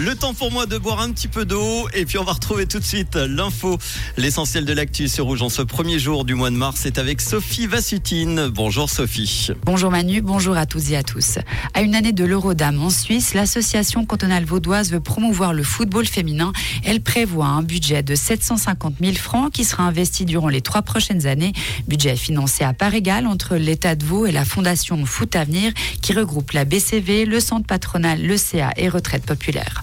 Le temps pour moi de boire un petit peu d'eau et puis on va retrouver tout de suite l'info, l'essentiel de l'actu sur Rouge en ce premier jour du mois de mars. C'est avec Sophie Vassutine. Bonjour Sophie. Bonjour Manu, bonjour à toutes et à tous. À une année de l'Eurodame en Suisse, l'association cantonale vaudoise veut promouvoir le football féminin. Elle prévoit un budget de 750 000 francs qui sera investi durant les trois prochaines années. Budget financé à part égale entre l'État de Vaud et la Fondation Foot Avenir qui regroupe la BCV, le Centre patronal, le CA et Retraite populaire.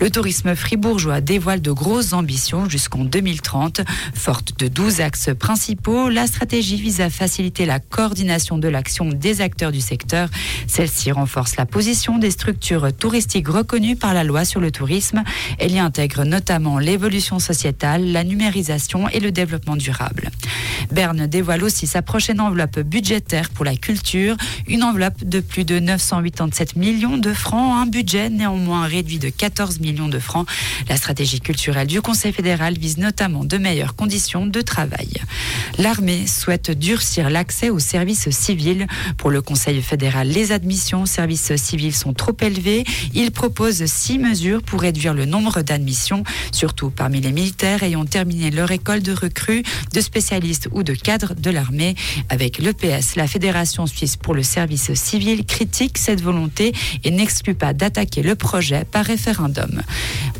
Le tourisme fribourgeois dévoile de grosses ambitions jusqu'en 2030. Forte de 12 axes principaux, la stratégie vise à faciliter la coordination de l'action des acteurs du secteur. Celle-ci renforce la position des structures touristiques reconnues par la loi sur le tourisme. Elle y intègre notamment l'évolution sociétale, la numérisation et le développement durable. Berne dévoile aussi sa prochaine enveloppe budgétaire pour la culture, une enveloppe de plus de 987 millions de francs, un budget néanmoins réduit de 14 millions La stratégie culturelle du Conseil fédéral vise notamment de meilleures conditions de travail. L'armée souhaite durcir l'accès aux services civils. Pour le Conseil fédéral, les admissions aux services civils sont trop élevées. Il propose six mesures pour réduire le nombre d'admissions, surtout parmi les militaires ayant terminé leur école de recrues, de spécialistes ou de cadres de l'armée. Avec l'EPS, la Fédération suisse pour le service civil critique cette volonté et n'exclut pas d'attaquer le projet par référendum.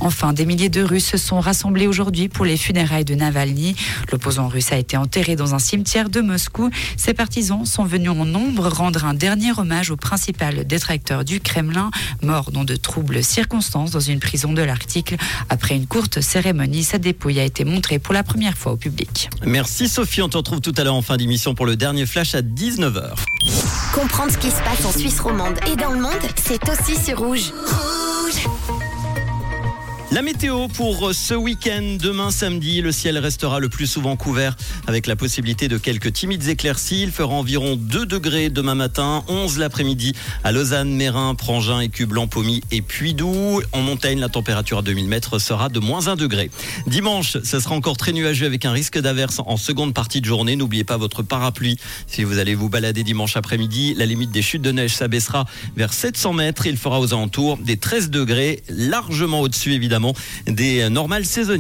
Enfin, des milliers de Russes se sont rassemblés aujourd'hui pour les funérailles de Navalny. L'opposant russe a été enterré dans un cimetière de Moscou. Ses partisans sont venus en nombre rendre un dernier hommage au principal détracteur du Kremlin, mort dans de troubles circonstances dans une prison de l'Arctique. Après une courte cérémonie, sa dépouille a été montrée pour la première fois au public. Merci Sophie, on te retrouve tout à l'heure en fin d'émission pour le dernier flash à 19h. Comprendre ce qui se passe en Suisse romande et dans le monde, c'est aussi sur Rouge. La météo pour ce week-end, demain samedi, le ciel restera le plus souvent couvert avec la possibilité de quelques timides éclaircies. Il fera environ 2 degrés demain matin, 11 l'après-midi à Lausanne, Mérin, Prangin, Écu-Blanc, Pommy et Puydou. En montagne, la température à 2000 mètres sera de moins 1 degré. Dimanche, ce sera encore très nuageux avec un risque d'averse en seconde partie de journée. N'oubliez pas votre parapluie si vous allez vous balader dimanche après-midi. La limite des chutes de neige s'abaissera vers 700 mètres. Il fera aux alentours des 13 degrés, largement au-dessus évidemment des normales saisonnières.